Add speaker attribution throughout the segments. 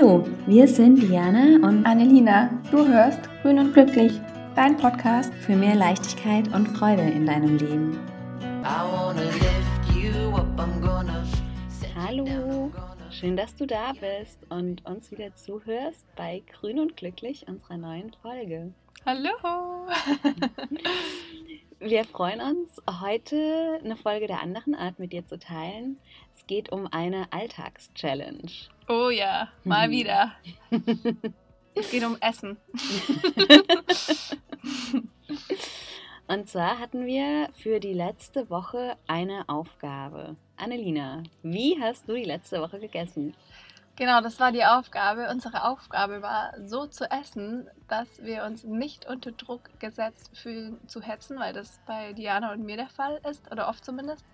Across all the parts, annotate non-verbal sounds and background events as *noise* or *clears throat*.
Speaker 1: Hallo, wir sind Diana und
Speaker 2: Annelina. Du hörst Grün und Glücklich, dein Podcast
Speaker 1: für mehr Leichtigkeit und Freude in deinem Leben. Hallo, schön, dass du da bist und uns wieder zuhörst bei Grün und Glücklich, unserer neuen Folge.
Speaker 2: Hallo! *laughs*
Speaker 1: Wir freuen uns, heute eine Folge der anderen Art mit dir zu teilen. Es geht um eine Alltagschallenge.
Speaker 2: Oh ja, mal mhm. wieder. *laughs* es geht um Essen. *laughs*
Speaker 1: Und zwar hatten wir für die letzte Woche eine Aufgabe. Annelina, wie hast du die letzte Woche gegessen?
Speaker 2: Genau, das war die Aufgabe. Unsere Aufgabe war, so zu essen, dass wir uns nicht unter Druck gesetzt fühlen zu hetzen, weil das bei Diana und mir der Fall ist, oder oft zumindest,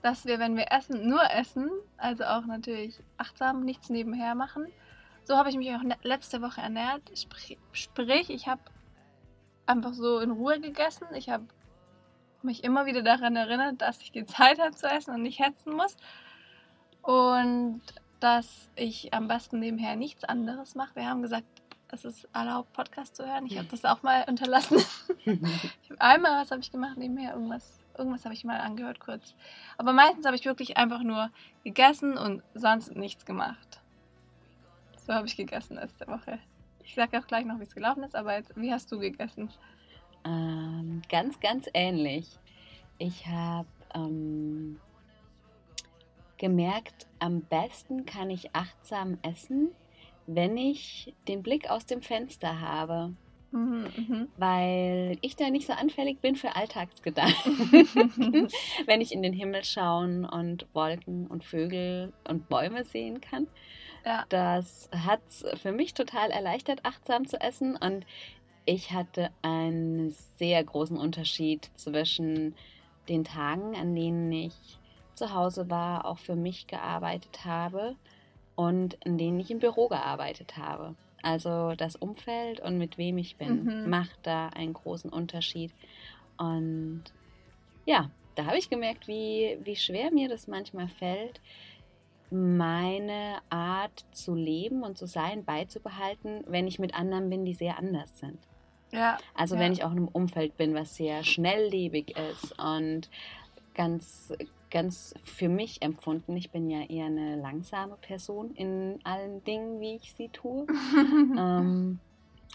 Speaker 2: dass wir, wenn wir essen, nur essen, also auch natürlich achtsam, nichts nebenher machen. So habe ich mich auch letzte Woche ernährt. Sprich, ich habe einfach so in Ruhe gegessen. Ich habe mich immer wieder daran erinnert, dass ich die Zeit habe zu essen und nicht hetzen muss. Und dass ich am besten nebenher nichts anderes mache. Wir haben gesagt, es ist erlaubt, Podcast zu hören. Ich habe das auch mal unterlassen. *laughs* einmal was habe ich gemacht nebenher, irgendwas, irgendwas habe ich mal angehört kurz. Aber meistens habe ich wirklich einfach nur gegessen und sonst nichts gemacht. So habe ich gegessen letzte Woche. Ich sage auch gleich noch, wie es gelaufen ist, aber jetzt, wie hast du gegessen?
Speaker 1: Ähm, ganz, ganz ähnlich. Ich habe ähm, gemerkt, am besten kann ich achtsam essen, wenn ich den Blick aus dem Fenster habe. Mhm, mhm. weil ich da nicht so anfällig bin für Alltagsgedanken. *laughs* *laughs* wenn ich in den Himmel schauen und Wolken und Vögel und Bäume sehen kann. Ja. Das hat es für mich total erleichtert, achtsam zu essen. Und ich hatte einen sehr großen Unterschied zwischen den Tagen, an denen ich zu Hause war, auch für mich gearbeitet habe und in denen ich im Büro gearbeitet habe. Also das Umfeld und mit wem ich bin, mhm. macht da einen großen Unterschied. Und ja, da habe ich gemerkt, wie, wie schwer mir das manchmal fällt, meine Art zu leben und zu sein beizubehalten, wenn ich mit anderen bin, die sehr anders sind. Ja. Also ja. wenn ich auch in einem Umfeld bin, was sehr schnelllebig ist und ganz, ganz für mich empfunden. Ich bin ja eher eine langsame Person in allen Dingen, wie ich sie tue. *laughs* ähm,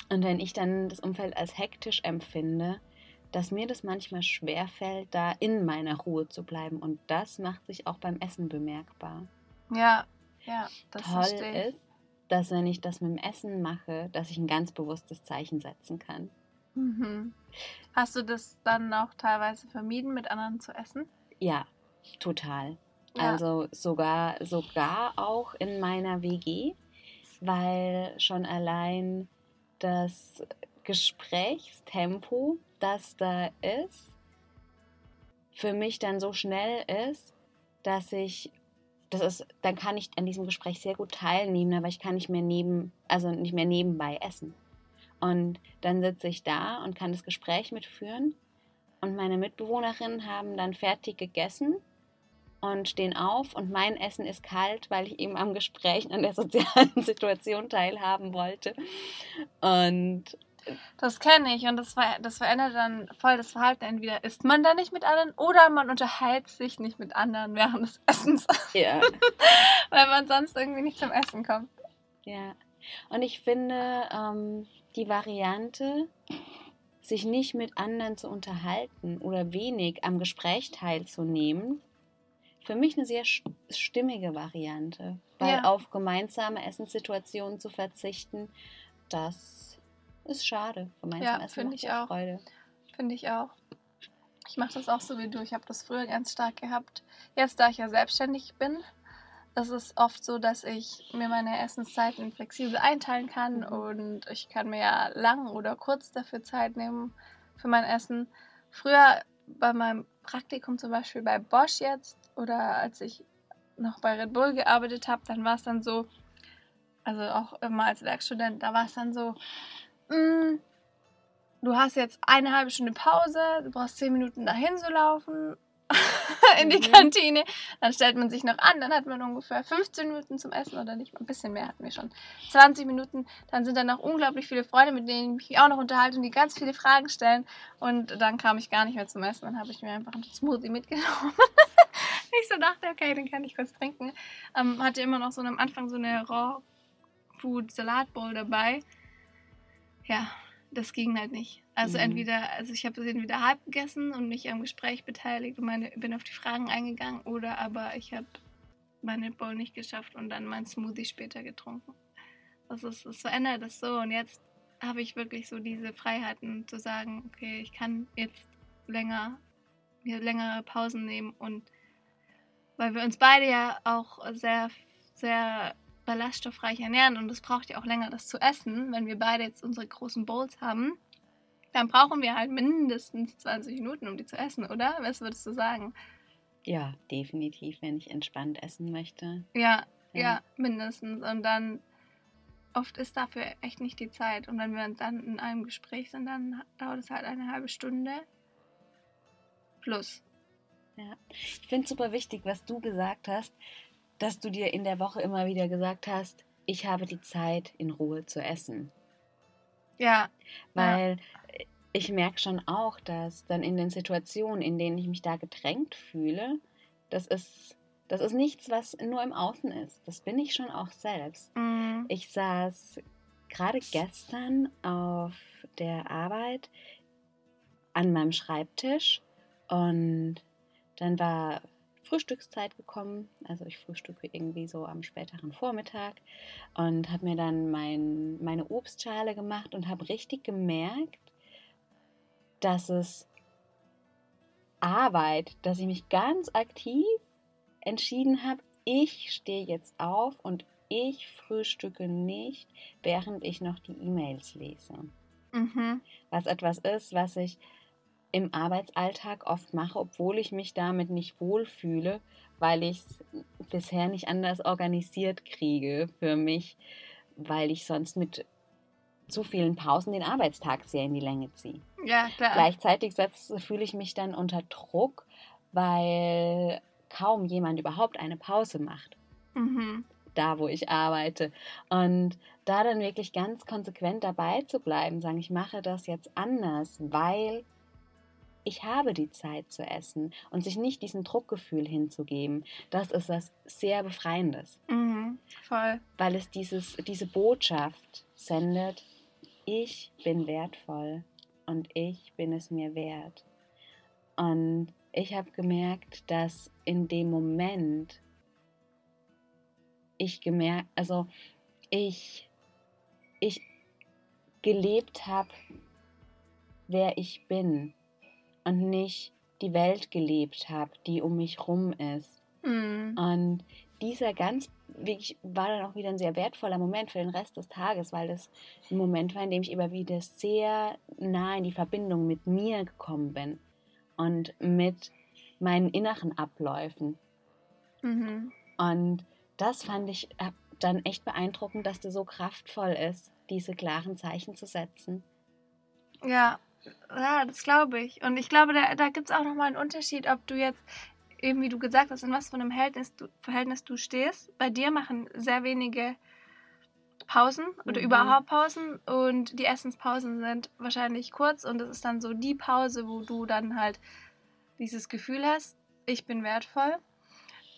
Speaker 1: und wenn ich dann das Umfeld als hektisch empfinde, dass mir das manchmal schwer fällt, da in meiner Ruhe zu bleiben. Und das macht sich auch beim Essen bemerkbar.
Speaker 2: Ja, ja,
Speaker 1: das Toll ist, dass wenn ich das mit dem Essen mache, dass ich ein ganz bewusstes Zeichen setzen kann.
Speaker 2: Mhm. Hast du das dann auch teilweise vermieden, mit anderen zu essen?
Speaker 1: Ja, total. Ja. Also sogar, sogar auch in meiner WG, weil schon allein das Gesprächstempo, das da ist, für mich dann so schnell ist, dass ich, das ist, dann kann ich an diesem Gespräch sehr gut teilnehmen, aber ich kann nicht mehr neben, also nicht mehr nebenbei essen. Und dann sitze ich da und kann das Gespräch mitführen. Und meine Mitbewohnerinnen haben dann fertig gegessen und stehen auf und mein Essen ist kalt, weil ich eben am Gespräch an der sozialen *laughs* Situation teilhaben wollte. Und
Speaker 2: das kenne ich und das, ver das verändert dann voll das Verhalten. Entweder isst man da nicht mit anderen oder man unterhält sich nicht mit anderen während des *laughs* Essens. Ja. *laughs* weil man sonst irgendwie nicht zum Essen kommt.
Speaker 1: Ja. Und ich finde, ähm, die Variante, sich nicht mit anderen zu unterhalten oder wenig am Gespräch teilzunehmen, für mich eine sehr stimmige Variante. Weil ja. auf gemeinsame Essenssituationen zu verzichten, das ist schade.
Speaker 2: Gemeinsam ja, finde ich auch. Freude. Finde ich auch. Ich mache das auch so wie du. Ich habe das früher ganz stark gehabt. Jetzt, da ich ja selbstständig bin, es ist oft so, dass ich mir meine Essenszeiten flexibel einteilen kann mhm. und ich kann mir ja lang oder kurz dafür Zeit nehmen für mein Essen. Früher bei meinem Praktikum zum Beispiel bei Bosch jetzt oder als ich noch bei Red Bull gearbeitet habe, dann war es dann so, also auch immer als Werkstudent, da war es dann so, mh, mm, du hast jetzt eine halbe Stunde Pause, du brauchst zehn Minuten dahin zu laufen *laughs* in die mhm. Kantine. Dann stellt man sich noch an, dann hat man ungefähr 15 Minuten zum Essen oder nicht, ein bisschen mehr hatten wir schon. 20 Minuten, dann sind da noch unglaublich viele Freunde, mit denen ich mich auch noch unterhalte und die ganz viele Fragen stellen. Und dann kam ich gar nicht mehr zum Essen, dann habe ich mir einfach einen Smoothie mitgenommen. *laughs* *laughs* ich so dachte, okay, den kann ich kurz trinken. Ähm, hatte immer noch so am Anfang so eine Raw Food Salat Bowl dabei. Ja, das ging halt nicht. Also mhm. entweder, also ich habe den wieder halb gegessen und mich am Gespräch beteiligt und meine, bin auf die Fragen eingegangen oder aber ich habe meine Bowl nicht geschafft und dann mein Smoothie später getrunken. Das ist, es verändert das so und jetzt habe ich wirklich so diese Freiheiten zu sagen, okay, ich kann jetzt länger, mir längere Pausen nehmen und weil wir uns beide ja auch sehr, sehr ballaststoffreich ernähren und es braucht ja auch länger, das zu essen. Wenn wir beide jetzt unsere großen Bowls haben, dann brauchen wir halt mindestens 20 Minuten, um die zu essen, oder? Was würdest du sagen?
Speaker 1: Ja, definitiv, wenn ich entspannt essen möchte.
Speaker 2: Ja, ja, ja mindestens. Und dann oft ist dafür echt nicht die Zeit. Und wenn wir dann in einem Gespräch sind, dann dauert es halt eine halbe Stunde plus.
Speaker 1: Ja, ich finde es super wichtig, was du gesagt hast, dass du dir in der Woche immer wieder gesagt hast, ich habe die Zeit, in Ruhe zu essen.
Speaker 2: Ja.
Speaker 1: Weil ja. ich merke schon auch, dass dann in den Situationen, in denen ich mich da gedrängt fühle, das ist, das ist nichts, was nur im Außen ist. Das bin ich schon auch selbst. Mhm. Ich saß gerade gestern auf der Arbeit an meinem Schreibtisch und dann war Frühstückszeit gekommen. Also ich frühstücke irgendwie so am späteren Vormittag und habe mir dann mein, meine Obstschale gemacht und habe richtig gemerkt, dass es Arbeit, dass ich mich ganz aktiv entschieden habe, ich stehe jetzt auf und ich frühstücke nicht, während ich noch die E-Mails lese. Mhm. Was etwas ist, was ich im Arbeitsalltag oft mache, obwohl ich mich damit nicht wohlfühle, weil ich es bisher nicht anders organisiert kriege für mich, weil ich sonst mit zu vielen Pausen den Arbeitstag sehr in die Länge ziehe.
Speaker 2: Ja, klar.
Speaker 1: Gleichzeitig fühle ich mich dann unter Druck, weil kaum jemand überhaupt eine Pause macht. Mhm. Da, wo ich arbeite. Und da dann wirklich ganz konsequent dabei zu bleiben, sagen, ich mache das jetzt anders, weil ich habe die Zeit zu essen und sich nicht diesem Druckgefühl hinzugeben, das ist was sehr Befreiendes.
Speaker 2: Mhm, voll.
Speaker 1: Weil es dieses, diese Botschaft sendet, ich bin wertvoll und ich bin es mir wert. Und ich habe gemerkt, dass in dem Moment ich gemerkt, also ich, ich gelebt habe, wer ich bin und nicht die Welt gelebt habe, die um mich rum ist. Mhm. Und dieser ganz wirklich war dann auch wieder ein sehr wertvoller Moment für den Rest des Tages, weil das ein Moment war, in dem ich immer wieder sehr nah in die Verbindung mit mir gekommen bin und mit meinen inneren Abläufen. Mhm. Und das fand ich dann echt beeindruckend, dass das so kraftvoll ist, diese klaren Zeichen zu setzen.
Speaker 2: Ja, ja, das glaube ich. Und ich glaube, da, da gibt es auch nochmal einen Unterschied, ob du jetzt, eben wie du gesagt hast, in was für einem Verhältnis du, Verhältnis du stehst. Bei dir machen sehr wenige Pausen oder mhm. überhaupt Pausen und die Essenspausen sind wahrscheinlich kurz und es ist dann so die Pause, wo du dann halt dieses Gefühl hast, ich bin wertvoll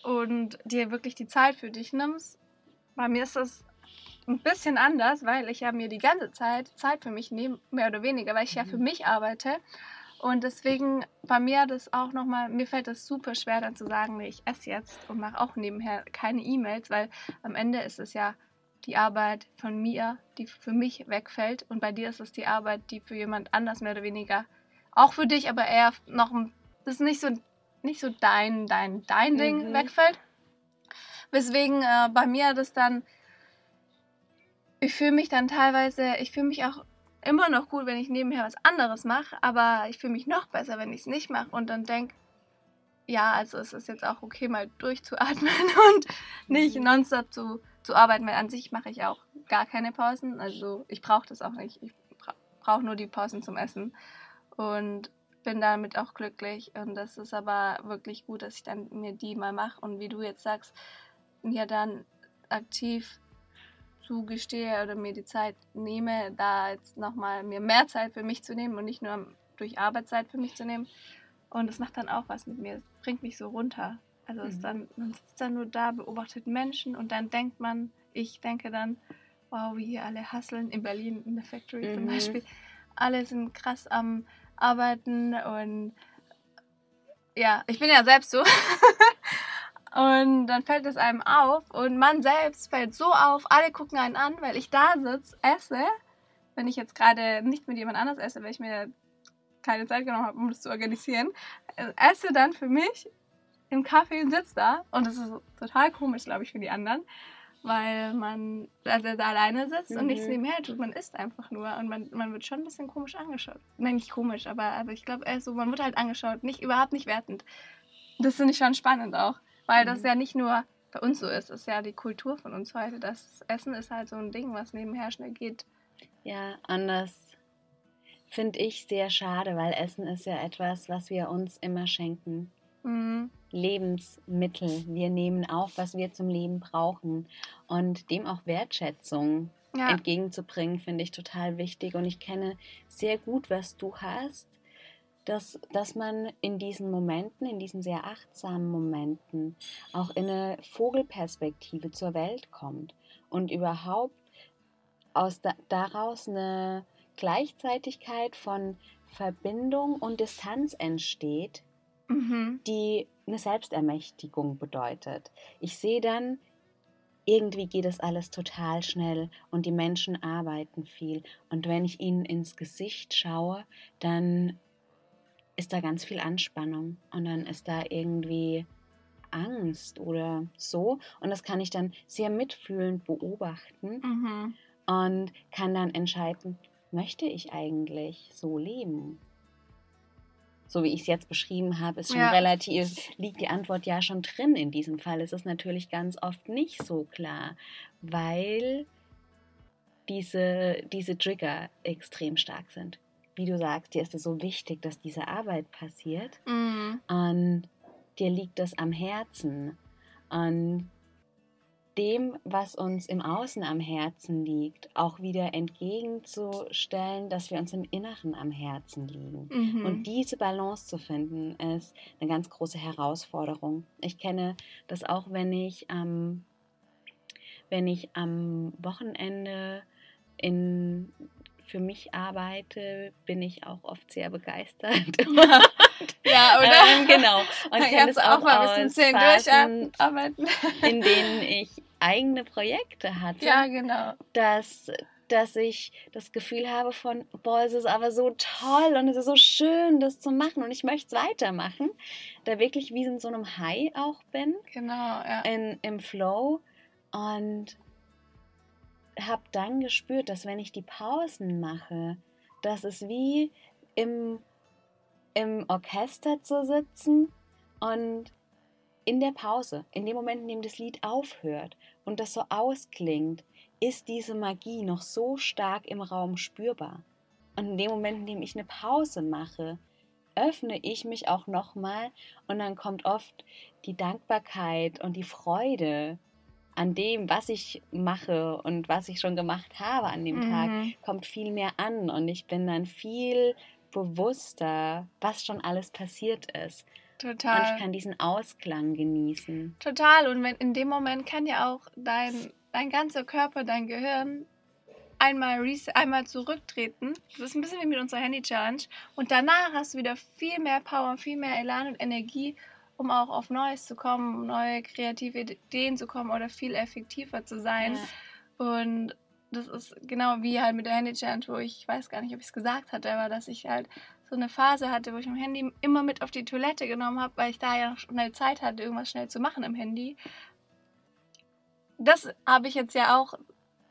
Speaker 2: und dir wirklich die Zeit für dich nimmst. Bei mir ist das ein bisschen anders, weil ich ja mir die ganze Zeit Zeit für mich nehme, mehr oder weniger, weil ich ja für mhm. mich arbeite. Und deswegen bei mir das auch nochmal, mir fällt das super schwer dann zu sagen, nee, ich esse jetzt und mache auch nebenher keine E-Mails, weil am Ende ist es ja die Arbeit von mir, die für mich wegfällt und bei dir ist es die Arbeit, die für jemand anders mehr oder weniger, auch für dich, aber eher noch, das ist nicht so, nicht so dein, dein, dein mhm. Ding wegfällt. Weswegen äh, bei mir das dann ich fühle mich dann teilweise, ich fühle mich auch immer noch gut, wenn ich nebenher was anderes mache, aber ich fühle mich noch besser, wenn ich es nicht mache und dann denke, ja, also es ist jetzt auch okay, mal durchzuatmen *laughs* und nicht mhm. nonstop zu, zu arbeiten, weil an sich mache ich auch gar keine Pausen. Also ich brauche das auch nicht. Ich bra brauche nur die Pausen zum Essen. Und bin damit auch glücklich. Und das ist aber wirklich gut, dass ich dann mir die mal mache. Und wie du jetzt sagst, ja dann aktiv zugestehe oder mir die Zeit nehme, da jetzt nochmal mir mehr Zeit für mich zu nehmen und nicht nur durch Arbeitszeit für mich zu nehmen. Und das macht dann auch was mit mir. Es bringt mich so runter. Also mhm. ist dann, man sitzt dann nur da, beobachtet Menschen und dann denkt man, ich denke dann, wow, wie hier alle hasseln in Berlin in der Factory mhm. zum Beispiel. Alle sind krass am Arbeiten und ja, ich bin ja selbst so. *laughs* Und dann fällt es einem auf und man selbst fällt so auf, alle gucken einen an, weil ich da sitze, esse, wenn ich jetzt gerade nicht mit jemand anders esse, weil ich mir keine Zeit genommen habe, um das zu organisieren, esse dann für mich im Kaffee und sitze da und das ist total komisch, glaube ich, für die anderen, weil man also da alleine sitzt mhm. und nichts nebenher tut. Man isst einfach nur und man, man wird schon ein bisschen komisch angeschaut. Nein, nicht komisch, aber, aber ich glaube, so, man wird halt angeschaut, nicht überhaupt nicht wertend. Das finde ich schon spannend auch. Weil das mhm. ja nicht nur bei uns so ist, das ist ja die Kultur von uns heute. Das Essen ist halt so ein Ding, was nebenher schnell geht.
Speaker 1: Ja, anders finde ich sehr schade, weil Essen ist ja etwas, was wir uns immer schenken. Mhm. Lebensmittel. Wir nehmen auf, was wir zum Leben brauchen. Und dem auch Wertschätzung ja. entgegenzubringen, finde ich total wichtig. Und ich kenne sehr gut, was du hast dass, dass man in diesen Momenten, in diesen sehr achtsamen Momenten, auch in eine Vogelperspektive zur Welt kommt und überhaupt aus da, daraus eine Gleichzeitigkeit von Verbindung und Distanz entsteht, mhm. die eine Selbstermächtigung bedeutet. Ich sehe dann, irgendwie geht es alles total schnell und die Menschen arbeiten viel. Und wenn ich ihnen ins Gesicht schaue, dann ist da ganz viel Anspannung und dann ist da irgendwie Angst oder so. Und das kann ich dann sehr mitfühlend beobachten mhm. und kann dann entscheiden, möchte ich eigentlich so leben? So wie ich es jetzt beschrieben habe, ist schon ja. relativ, liegt die Antwort ja schon drin in diesem Fall. Es ist natürlich ganz oft nicht so klar, weil diese, diese Trigger extrem stark sind wie du sagst, dir ist es so wichtig, dass diese Arbeit passiert. Mhm. Und dir liegt das am Herzen. Und dem, was uns im Außen am Herzen liegt, auch wieder entgegenzustellen, dass wir uns im Inneren am Herzen liegen. Mhm. Und diese Balance zu finden, ist eine ganz große Herausforderung. Ich kenne das auch, wenn ich, ähm, wenn ich am Wochenende in für mich arbeite, bin ich auch oft sehr begeistert. *laughs* ja, *laughs* oder? Ähm, genau. Und ich kann es auch, auch mal ein bisschen Phasen, durcharbeiten, in denen ich eigene Projekte hatte.
Speaker 2: Ja, genau.
Speaker 1: Dass, dass ich das Gefühl habe von, boah, es ist aber so toll und es ist so schön, das zu machen und ich möchte es weitermachen. Da wirklich wie in so einem High auch bin.
Speaker 2: Genau, ja.
Speaker 1: In, Im Flow. Und habe dann gespürt, dass wenn ich die Pausen mache, dass es wie im, im Orchester zu sitzen und in der Pause, in dem Moment, in dem das Lied aufhört und das so ausklingt, ist diese Magie noch so stark im Raum spürbar. Und in dem Moment, in dem ich eine Pause mache, öffne ich mich auch nochmal und dann kommt oft die Dankbarkeit und die Freude an dem, was ich mache und was ich schon gemacht habe an dem mhm. Tag, kommt viel mehr an und ich bin dann viel bewusster, was schon alles passiert ist. Total. Und ich kann diesen Ausklang genießen.
Speaker 2: Total. Und wenn, in dem Moment kann ja auch dein, dein ganzer Körper, dein Gehirn einmal, einmal zurücktreten. Das ist ein bisschen wie mit unserer Handy-Challenge. Und danach hast du wieder viel mehr Power, viel mehr Elan und Energie, um auch auf Neues zu kommen, neue kreative Ideen zu kommen oder viel effektiver zu sein. Ja. Und das ist genau wie halt mit der Handy Challenge, wo ich, ich weiß gar nicht, ob ich es gesagt hatte, aber dass ich halt so eine Phase hatte, wo ich mein Handy immer mit auf die Toilette genommen habe, weil ich da ja noch schnell Zeit hatte, irgendwas schnell zu machen im Handy. Das habe ich jetzt ja auch,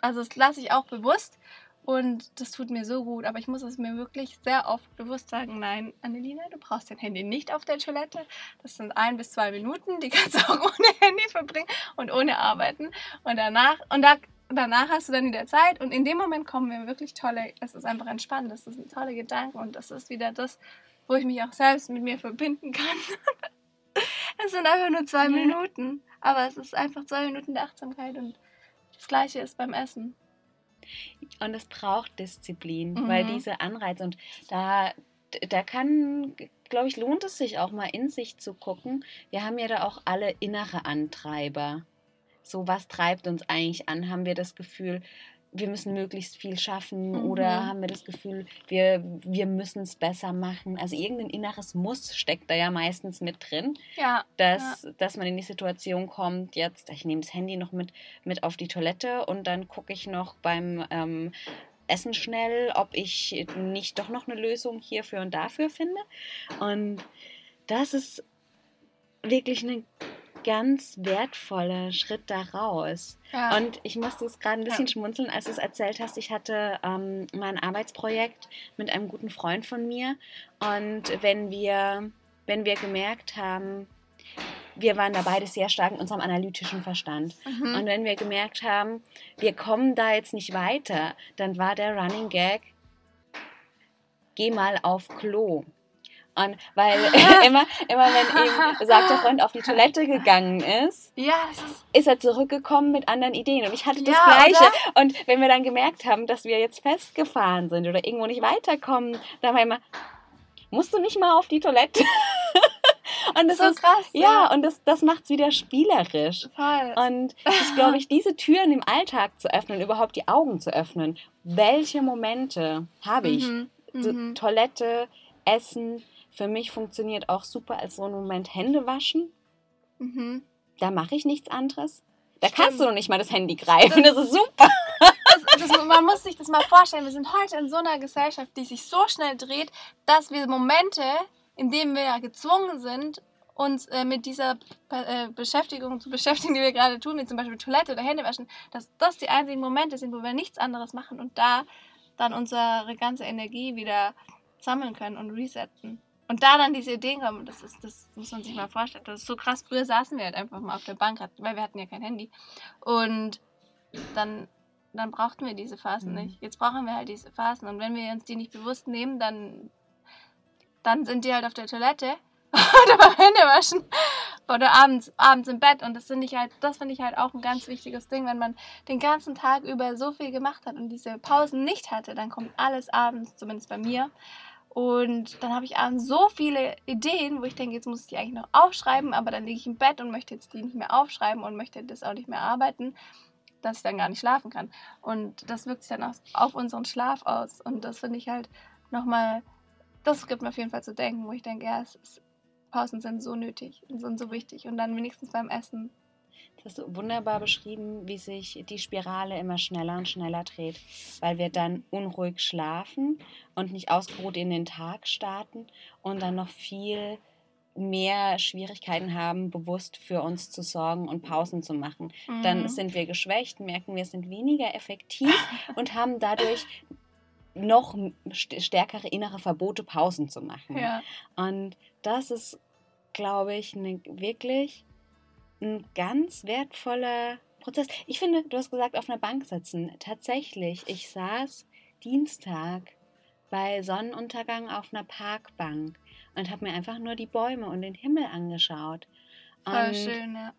Speaker 2: also das lasse ich auch bewusst und das tut mir so gut, aber ich muss es mir wirklich sehr oft bewusst sagen, nein, Annelina, du brauchst dein Handy nicht auf der Toilette. Das sind ein bis zwei Minuten, die kannst du *laughs* auch ohne Handy verbringen und ohne arbeiten. Und danach, und da, danach hast du dann wieder Zeit und in dem Moment kommen wir wirklich tolle, es ist einfach entspannt, das sind tolle Gedanken und das ist wieder das, wo ich mich auch selbst mit mir verbinden kann. *laughs* es sind einfach nur zwei ja. Minuten, aber es ist einfach zwei Minuten der Achtsamkeit und das gleiche ist beim Essen.
Speaker 1: Und es braucht Disziplin, mhm. weil diese Anreize und da, da kann, glaube ich, lohnt es sich auch mal in sich zu gucken. Wir haben ja da auch alle innere Antreiber. So, was treibt uns eigentlich an? Haben wir das Gefühl, wir müssen möglichst viel schaffen mhm. oder haben wir das Gefühl, wir, wir müssen es besser machen. Also irgendein inneres Muss steckt da ja meistens mit drin, ja, dass, ja. dass man in die Situation kommt, jetzt, ich nehme das Handy noch mit, mit auf die Toilette und dann gucke ich noch beim ähm, Essen schnell, ob ich nicht doch noch eine Lösung hierfür und dafür finde. Und das ist wirklich eine ganz wertvoller Schritt daraus. Ja. Und ich musste es gerade ein bisschen ja. schmunzeln, als du es erzählt hast. Ich hatte ähm, mal ein Arbeitsprojekt mit einem guten Freund von mir. Und wenn wir, wenn wir gemerkt haben, wir waren da beide sehr stark in unserem analytischen Verstand. Mhm. Und wenn wir gemerkt haben, wir kommen da jetzt nicht weiter, dann war der Running Gag, geh mal auf Klo. Und weil *laughs* immer, immer wenn ihm *laughs* besagter Freund auf die Toilette gegangen ist, ja, ist, ist, er zurückgekommen mit anderen Ideen. Und ich hatte das ja, Gleiche. Oder? Und wenn wir dann gemerkt haben, dass wir jetzt festgefahren sind oder irgendwo nicht weiterkommen, dann war immer, musst du nicht mal auf die Toilette? *laughs* Und das so ist krass. Ja, ja. und das, das macht es wieder spielerisch. Voll. Und ich glaube, ich diese Türen im Alltag zu öffnen, überhaupt die Augen zu öffnen. Welche Momente habe ich? Mhm. Mhm. Toilette, Essen, für mich funktioniert auch super als so ein Moment Hände waschen. Mhm. Da mache ich nichts anderes. Da Stimmt. kannst du noch nicht mal das Handy greifen. Das, das ist super.
Speaker 2: Das, das, man muss sich das mal vorstellen. Wir sind heute in so einer Gesellschaft, die sich so schnell dreht, dass wir Momente, in denen wir gezwungen sind, uns äh, mit dieser äh, Beschäftigung zu beschäftigen, die wir gerade tun, wie zum Beispiel Toilette oder Hände waschen, dass das die einzigen Momente sind, wo wir nichts anderes machen und da dann unsere ganze Energie wieder sammeln können und resetten. Und da dann diese Ideen kommen, das, ist, das muss man sich mal vorstellen. Das ist so krass. Früher saßen wir halt einfach mal auf der Bank, weil wir hatten ja kein Handy. Und dann, dann brauchten wir diese Phasen mhm. nicht. Jetzt brauchen wir halt diese Phasen. Und wenn wir uns die nicht bewusst nehmen, dann, dann sind die halt auf der Toilette *laughs* oder beim Händewaschen oder abends, abends im Bett. Und das finde ich halt, das finde ich halt auch ein ganz wichtiges Ding, wenn man den ganzen Tag über so viel gemacht hat und diese Pausen nicht hatte, dann kommt alles abends, zumindest bei mir, und dann habe ich abends so viele Ideen, wo ich denke, jetzt muss ich die eigentlich noch aufschreiben, aber dann liege ich im Bett und möchte jetzt die nicht mehr aufschreiben und möchte das auch nicht mehr arbeiten, dass ich dann gar nicht schlafen kann. Und das wirkt sich dann auch auf unseren Schlaf aus. Und das finde ich halt nochmal, das gibt mir auf jeden Fall zu denken, wo ich denke, ja, ist, Pausen sind so nötig und sind so wichtig. Und dann wenigstens beim Essen
Speaker 1: das hast du wunderbar beschrieben, wie sich die Spirale immer schneller und schneller dreht, weil wir dann unruhig schlafen und nicht ausgeruht in den Tag starten und dann noch viel mehr Schwierigkeiten haben, bewusst für uns zu sorgen und Pausen zu machen. Mhm. Dann sind wir geschwächt, merken, wir sind weniger effektiv und haben dadurch noch stärkere innere Verbote, Pausen zu machen. Ja. Und das ist, glaube ich, eine wirklich ein ganz wertvoller Prozess. Ich finde, du hast gesagt, auf einer Bank sitzen. Tatsächlich, ich saß Dienstag bei Sonnenuntergang auf einer Parkbank und habe mir einfach nur die Bäume und den Himmel angeschaut. Voll schön, ja.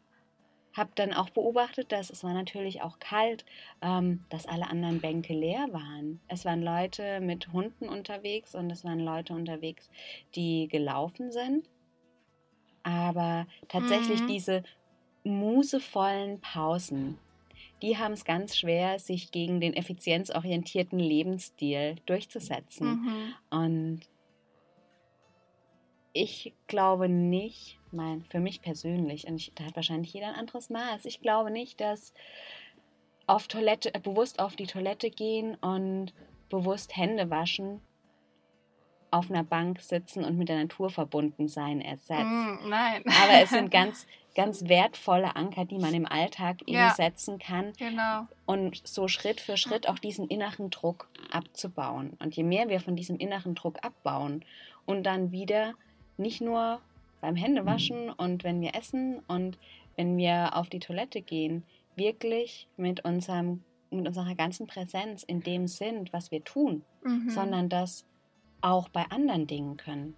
Speaker 1: Habe dann auch beobachtet, dass es war natürlich auch kalt, ähm, dass alle anderen Bänke leer waren. Es waren Leute mit Hunden unterwegs und es waren Leute unterwegs, die gelaufen sind. Aber tatsächlich mhm. diese musevollen Pausen, die haben es ganz schwer, sich gegen den effizienzorientierten Lebensstil durchzusetzen. Mhm. Und ich glaube nicht, mein, für mich persönlich, und ich, da hat wahrscheinlich jeder ein anderes Maß, ich glaube nicht, dass auf Toilette, äh, bewusst auf die Toilette gehen und bewusst Hände waschen auf einer Bank sitzen und mit der Natur verbunden sein ersetzt. Mm, nein. Aber es sind *laughs* ganz, ganz wertvolle Anker, die man im Alltag ja. setzen kann. Genau. Und so Schritt für Schritt auch diesen inneren Druck abzubauen. Und je mehr wir von diesem inneren Druck abbauen und dann wieder nicht nur beim Händewaschen und wenn wir essen und wenn wir auf die Toilette gehen, wirklich mit unserem mit unserer ganzen Präsenz in dem sind, was wir tun, mhm. sondern das auch bei anderen Dingen können.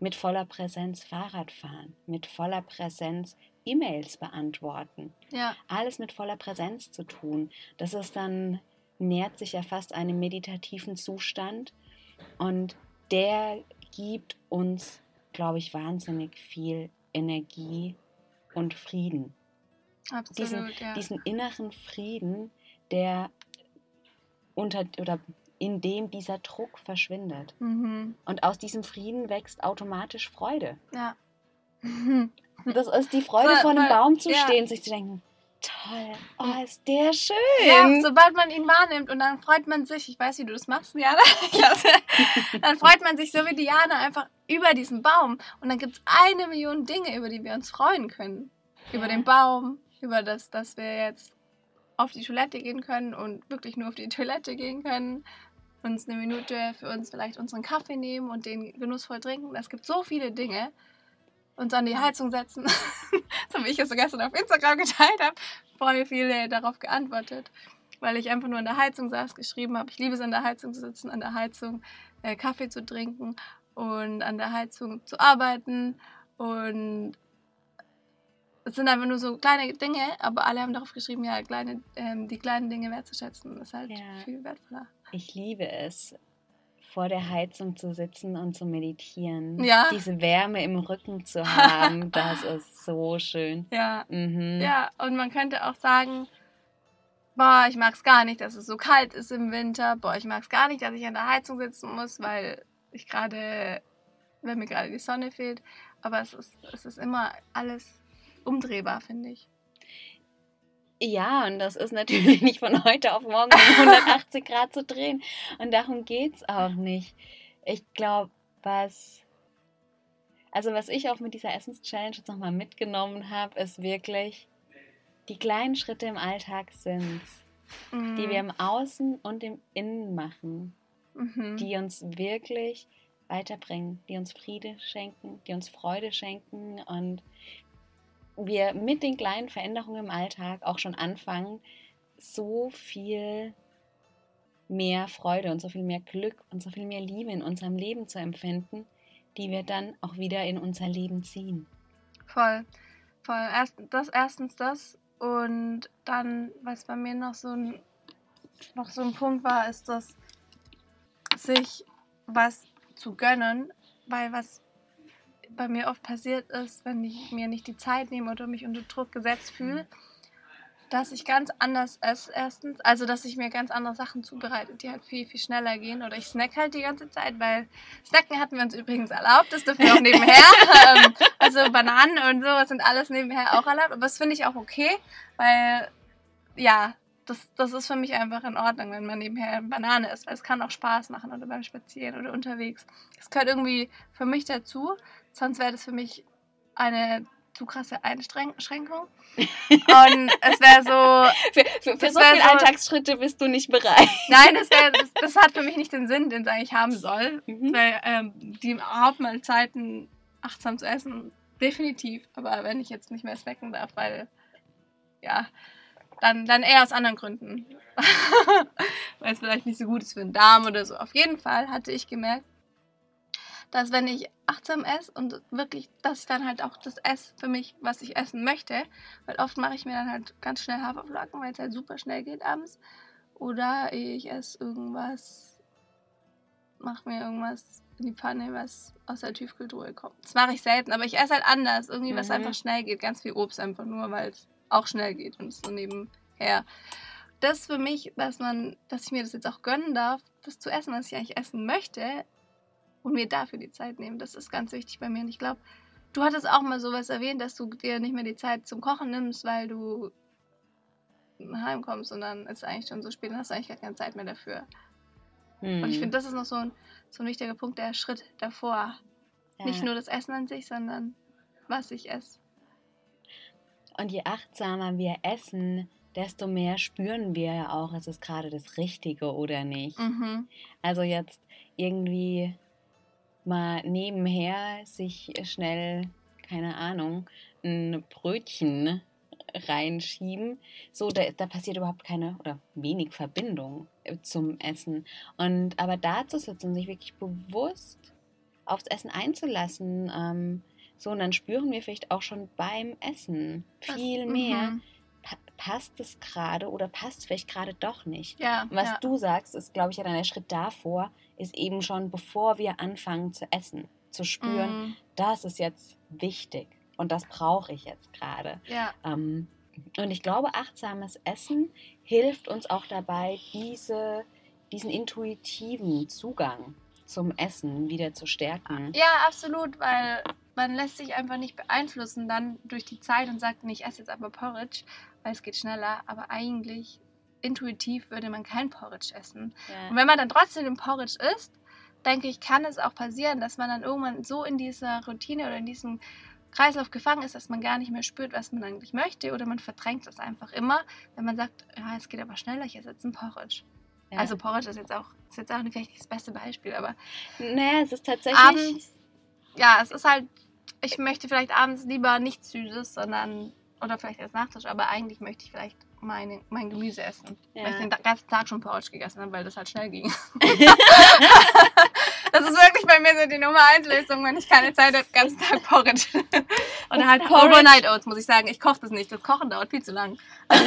Speaker 1: mit voller Präsenz Fahrrad fahren, mit voller Präsenz E-Mails beantworten. Ja. Alles mit voller Präsenz zu tun. Das ist dann, nährt sich ja fast einem meditativen Zustand und der gibt uns, glaube ich, wahnsinnig viel Energie und Frieden. Absolut, diesen, ja. diesen inneren Frieden, der unter oder in dem dieser Druck verschwindet. Mhm. Und aus diesem Frieden wächst automatisch Freude. Ja. *laughs* Das ist die Freude, vor einem Baum zu ja. stehen, sich zu denken, toll, oh, ist der schön. Ja,
Speaker 2: sobald man ihn wahrnimmt und dann freut man sich, ich weiß, wie du das machst, Jana, *laughs* dann freut man sich so wie Diana einfach über diesen Baum. Und dann gibt es eine Million Dinge, über die wir uns freuen können. Über den Baum, über das, dass wir jetzt auf die Toilette gehen können und wirklich nur auf die Toilette gehen können, uns eine Minute für uns vielleicht unseren Kaffee nehmen und den genussvoll trinken. Es gibt so viele Dinge. Uns an die Heizung setzen. *laughs* so wie ich es so gestern auf Instagram geteilt habe. Voll viele darauf geantwortet. Weil ich einfach nur an der Heizung saß, geschrieben habe, ich liebe es an der Heizung zu sitzen, an der Heizung äh, Kaffee zu trinken und an der Heizung zu arbeiten. Und es sind einfach nur so kleine Dinge, aber alle haben darauf geschrieben, ja, kleine, ähm, die kleinen Dinge wertzuschätzen. Das ist halt ja. viel wertvoller.
Speaker 1: Ich liebe es, vor der Heizung zu sitzen und zu meditieren. Ja. Diese Wärme im Rücken zu haben, *laughs* das ist so schön.
Speaker 2: Ja. Mhm. Ja, und man könnte auch sagen, boah, ich mag es gar nicht, dass es so kalt ist im Winter. Boah, ich mag es gar nicht, dass ich an der Heizung sitzen muss, weil ich gerade, wenn mir gerade die Sonne fehlt. Aber es ist, es ist immer alles umdrehbar, finde ich.
Speaker 1: Ja, und das ist natürlich nicht von heute auf morgen 180 Grad zu drehen. Und darum geht es auch nicht. Ich glaube, was. Also, was ich auch mit dieser Essenschallenge jetzt nochmal mitgenommen habe, ist wirklich, die kleinen Schritte im Alltag sind mhm. die wir im Außen und im Innen machen, mhm. die uns wirklich weiterbringen, die uns Friede schenken, die uns Freude schenken und wir mit den kleinen Veränderungen im Alltag auch schon anfangen, so viel mehr Freude und so viel mehr Glück und so viel mehr Liebe in unserem Leben zu empfinden, die wir dann auch wieder in unser Leben ziehen.
Speaker 2: Voll, voll. Erst, das erstens das und dann, was bei mir noch so ein, noch so ein Punkt war, ist das, sich was zu gönnen, weil was bei mir oft passiert ist, wenn ich mir nicht die Zeit nehme oder mich unter Druck gesetzt fühle, dass ich ganz anders esse erstens. Also, dass ich mir ganz andere Sachen zubereite, die halt viel, viel schneller gehen. Oder ich snack halt die ganze Zeit, weil Snacken hatten wir uns übrigens erlaubt. Das dürfen wir auch nebenher. *laughs* Ähm, also Bananen und sowas sind alles nebenher auch erlaubt. Aber das finde ich auch okay, weil, ja, das, das ist für mich einfach in Ordnung, wenn man nebenher eine Banane isst, weil es kann auch Spaß machen oder beim Spazieren oder unterwegs. Es gehört irgendwie für mich dazu, sonst wäre das für mich eine zu krasse Einschränkung. *laughs* Und es wäre so.
Speaker 1: Für, für, für so viele so, Alltagsschritte bist du nicht bereit.
Speaker 2: Nein, das, wär, das, das, hat für mich nicht den Sinn, den es eigentlich haben soll. Mhm. Weil ähm, die Hauptmahlzeiten achtsam zu essen, definitiv. Aber wenn ich jetzt nicht mehr snacken darf, weil. Ja, dann, dann eher aus anderen Gründen. *laughs* Weil es vielleicht nicht so gut ist für den Darm oder so. Auf jeden Fall hatte ich gemerkt, dass wenn ich achtsam esse und wirklich, dass ich dann halt auch das esse für mich, was ich essen möchte, weil oft mache ich mir dann halt ganz schnell Haferflocken, weil es halt super schnell geht abends. Oder ich esse irgendwas, mache mir irgendwas in die Pfanne, was aus der Tiefkühltruhe kommt. Das mache ich selten, aber ich esse halt anders. Irgendwie, was mhm. einfach schnell geht. Ganz viel Obst einfach nur, weil es auch schnell geht und so nebenher. Das für mich, dass man, dass ich mir das jetzt auch gönnen darf, das zu essen, was ich eigentlich essen möchte und mir dafür die Zeit nehmen, das ist ganz wichtig bei mir. Und ich glaube, du hattest auch mal sowas erwähnt, dass du dir nicht mehr die Zeit zum Kochen nimmst, weil du heimkommst und dann ist es eigentlich schon so spät und hast du eigentlich gar keine Zeit mehr dafür. Hm. Und ich hm. finde, das ist noch so ein, so ein wichtiger Punkt, der Schritt davor. Ja. Nicht nur das Essen an sich, sondern was ich esse.
Speaker 1: Und je achtsamer wir essen, desto mehr spüren wir ja auch, ist es gerade das Richtige oder nicht. Mhm. Also jetzt irgendwie mal nebenher sich schnell, keine Ahnung, ein Brötchen reinschieben. So, da, da passiert überhaupt keine oder wenig Verbindung zum Essen. Und aber da zu sitzen, sich wirklich bewusst aufs Essen einzulassen. Ähm, so, und dann spüren wir vielleicht auch schon beim Essen viel Was, mehr. Mhm. Pa passt es gerade oder passt vielleicht gerade doch nicht? Ja, was ja. du sagst, ist, glaube ich, ja dann der Schritt davor, ist eben schon, bevor wir anfangen zu essen, zu spüren, mhm. das ist jetzt wichtig und das brauche ich jetzt gerade. Ja. Ähm, und ich glaube, achtsames Essen hilft uns auch dabei, diese, diesen intuitiven Zugang zum Essen wieder zu stärken.
Speaker 2: Ja, absolut, weil man lässt sich einfach nicht beeinflussen dann durch die Zeit und sagt, ich esse jetzt aber Porridge, weil es geht schneller. Aber eigentlich intuitiv würde man kein Porridge essen. Ja. Und wenn man dann trotzdem den Porridge isst, denke ich, kann es auch passieren, dass man dann irgendwann so in dieser Routine oder in diesem Kreislauf gefangen ist, dass man gar nicht mehr spürt, was man eigentlich möchte oder man verdrängt das einfach immer, wenn man sagt, ja, es geht aber schneller, ich esse jetzt ein Porridge. Ja. Also Porridge ist jetzt auch, ist jetzt auch nicht vielleicht das beste Beispiel, aber
Speaker 1: naja, es ist tatsächlich
Speaker 2: abends, ja, es ist halt, ich möchte vielleicht abends lieber nichts Süßes, sondern oder vielleicht als Nachtisch, aber eigentlich möchte ich vielleicht meine, mein Gemüse essen. Ja. Weil ich den ganzen Tag schon Porridge gegessen habe, weil das halt schnell ging. *laughs* das ist wirklich bei mir so die Nummer 1 Lösung, wenn ich keine Zeit habe, den ganzen Tag Porridge. *laughs* Oder halt Porridge. Overnight Oats, muss ich sagen. Ich koche das nicht. Das Kochen dauert viel zu lang. *laughs*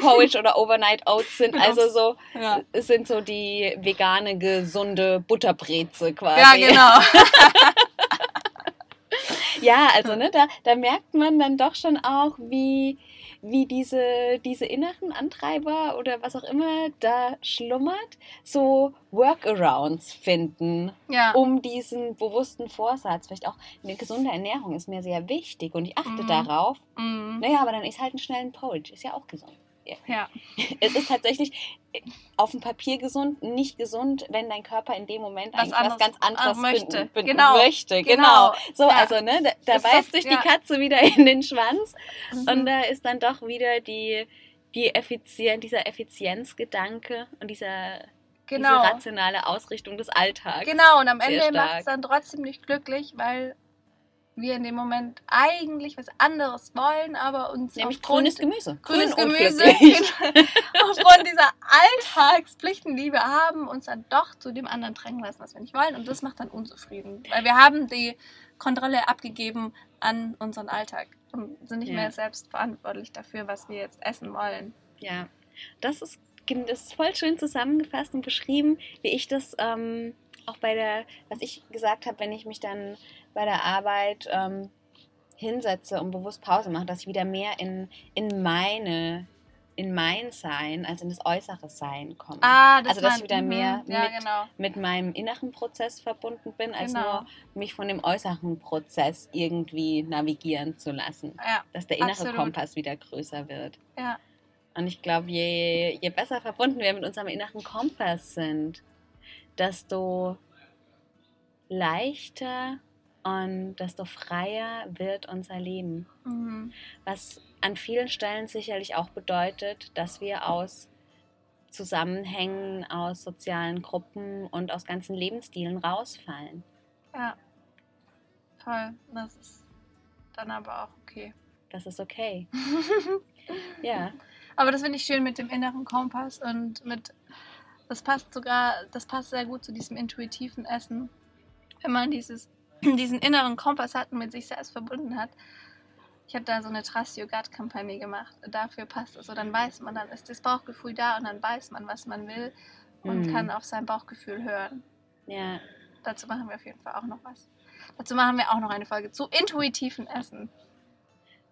Speaker 1: Porridge oder Overnight Oats sind genau. also so, ja. sind so die vegane, gesunde Butterbreze quasi. Ja, genau. *laughs* ja, *laughs* also ne, da, da merkt man dann doch schon auch, wie, wie diese, diese inneren Antreiber oder was auch immer da schlummert, so Workarounds finden, ja. um diesen bewussten Vorsatz. Vielleicht auch eine gesunde Ernährung ist mir sehr wichtig und ich achte mm. darauf. Mm. Naja, aber dann ist halt ein schnellen Porridge, ist ja auch gesund. Ja. *laughs* Es ist tatsächlich auf dem Papier gesund, nicht gesund, wenn dein Körper in dem Moment was, was ganz anderes möchte. Bin, bin, genau. möchte. Genau. genau. So, ja. also, ne, da, da beißt sich ja. die Katze wieder *laughs* in den Schwanz mhm. und da ist dann doch wieder die, die Effizienz, dieser Effizienzgedanke und dieser genau. diese rationale Ausrichtung des Alltags.
Speaker 2: Genau, und am Ende macht es dann trotzdem nicht glücklich, weil wir in dem Moment eigentlich was anderes wollen, aber uns
Speaker 1: Nämlich aufgrund, grünes Gemüse.
Speaker 2: Grünes Gemüse. *laughs* aufgrund dieser Alltagspflichtenliebe haben uns dann doch zu dem anderen drängen lassen, was wir nicht wollen. Und das macht dann unzufrieden. Weil wir haben die Kontrolle abgegeben an unseren Alltag und sind nicht ja. mehr selbst verantwortlich dafür, was wir jetzt essen wollen.
Speaker 1: Ja, das ist, das ist voll schön zusammengefasst und beschrieben, wie ich das ähm, auch bei der, was ich gesagt habe, wenn ich mich dann bei der Arbeit ähm, hinsetze und bewusst Pause mache, dass ich wieder mehr in, in meine in mein Sein als in das äußere Sein komme. Ah, das also dass ich wieder mhm. mehr ja, mit, genau. mit meinem inneren Prozess verbunden bin, als genau. nur mich von dem äußeren Prozess irgendwie navigieren zu lassen. Ja, dass der innere absolut. Kompass wieder größer wird. Ja. Und ich glaube, je, je besser verbunden wir mit unserem inneren Kompass sind, desto leichter und desto freier wird unser Leben. Mhm. Was an vielen Stellen sicherlich auch bedeutet, dass wir aus Zusammenhängen, aus sozialen Gruppen und aus ganzen Lebensstilen rausfallen.
Speaker 2: Ja, toll. Das ist dann aber auch okay.
Speaker 1: Das ist okay. *laughs* ja.
Speaker 2: Aber das finde ich schön mit dem inneren Kompass und mit, das passt sogar, das passt sehr gut zu diesem intuitiven Essen. Wenn man dieses *clears throat* diesen inneren Kompass hat und mit sich selbst verbunden hat. Ich habe da so eine Trust Your Gut Kampagne gemacht. Dafür passt es. So, dann weiß man, dann ist das Bauchgefühl da und dann weiß man, was man will und mhm. kann auf sein Bauchgefühl hören. Ja. Dazu machen wir auf jeden Fall auch noch was. Dazu machen wir auch noch eine Folge zu intuitiven Essen.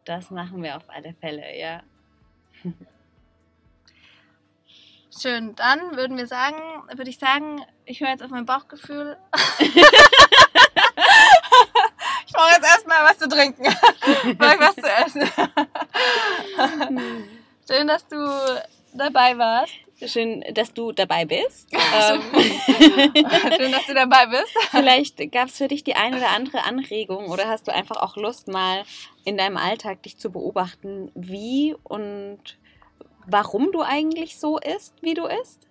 Speaker 1: Das machen wir auf alle Fälle, ja. *laughs*
Speaker 2: Schön, dann würden wir sagen, würde ich sagen, ich höre jetzt auf mein Bauchgefühl. *laughs* ich brauche jetzt erstmal was zu trinken. *laughs* Brauche was zu essen. *laughs* Schön, dass du dabei warst.
Speaker 1: Schön, dass du dabei bist.
Speaker 2: Ähm. Schön, dass du dabei bist.
Speaker 1: Vielleicht gab es für dich die eine oder andere Anregung oder hast du einfach auch Lust, mal in deinem Alltag dich zu beobachten, wie und warum du eigentlich so isst, wie du isst?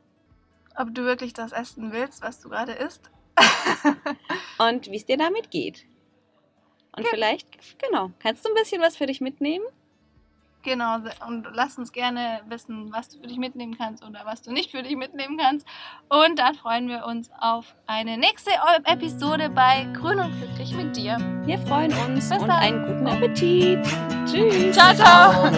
Speaker 2: Ob du wirklich das essen willst, was du gerade isst? *laughs*
Speaker 1: und wie es dir damit geht. Und ja. vielleicht, genau, kannst du ein bisschen was für dich mitnehmen?
Speaker 2: Genau, und lass uns gerne wissen, was du für dich mitnehmen kannst oder was du nicht für dich mitnehmen kannst. Und dann freuen wir uns auf eine nächste Episode bei Grün und Glücklich mit dir.
Speaker 1: Wir freuen uns Bis und dann. einen guten Appetit. Tschüss.
Speaker 2: Ciao, ciao.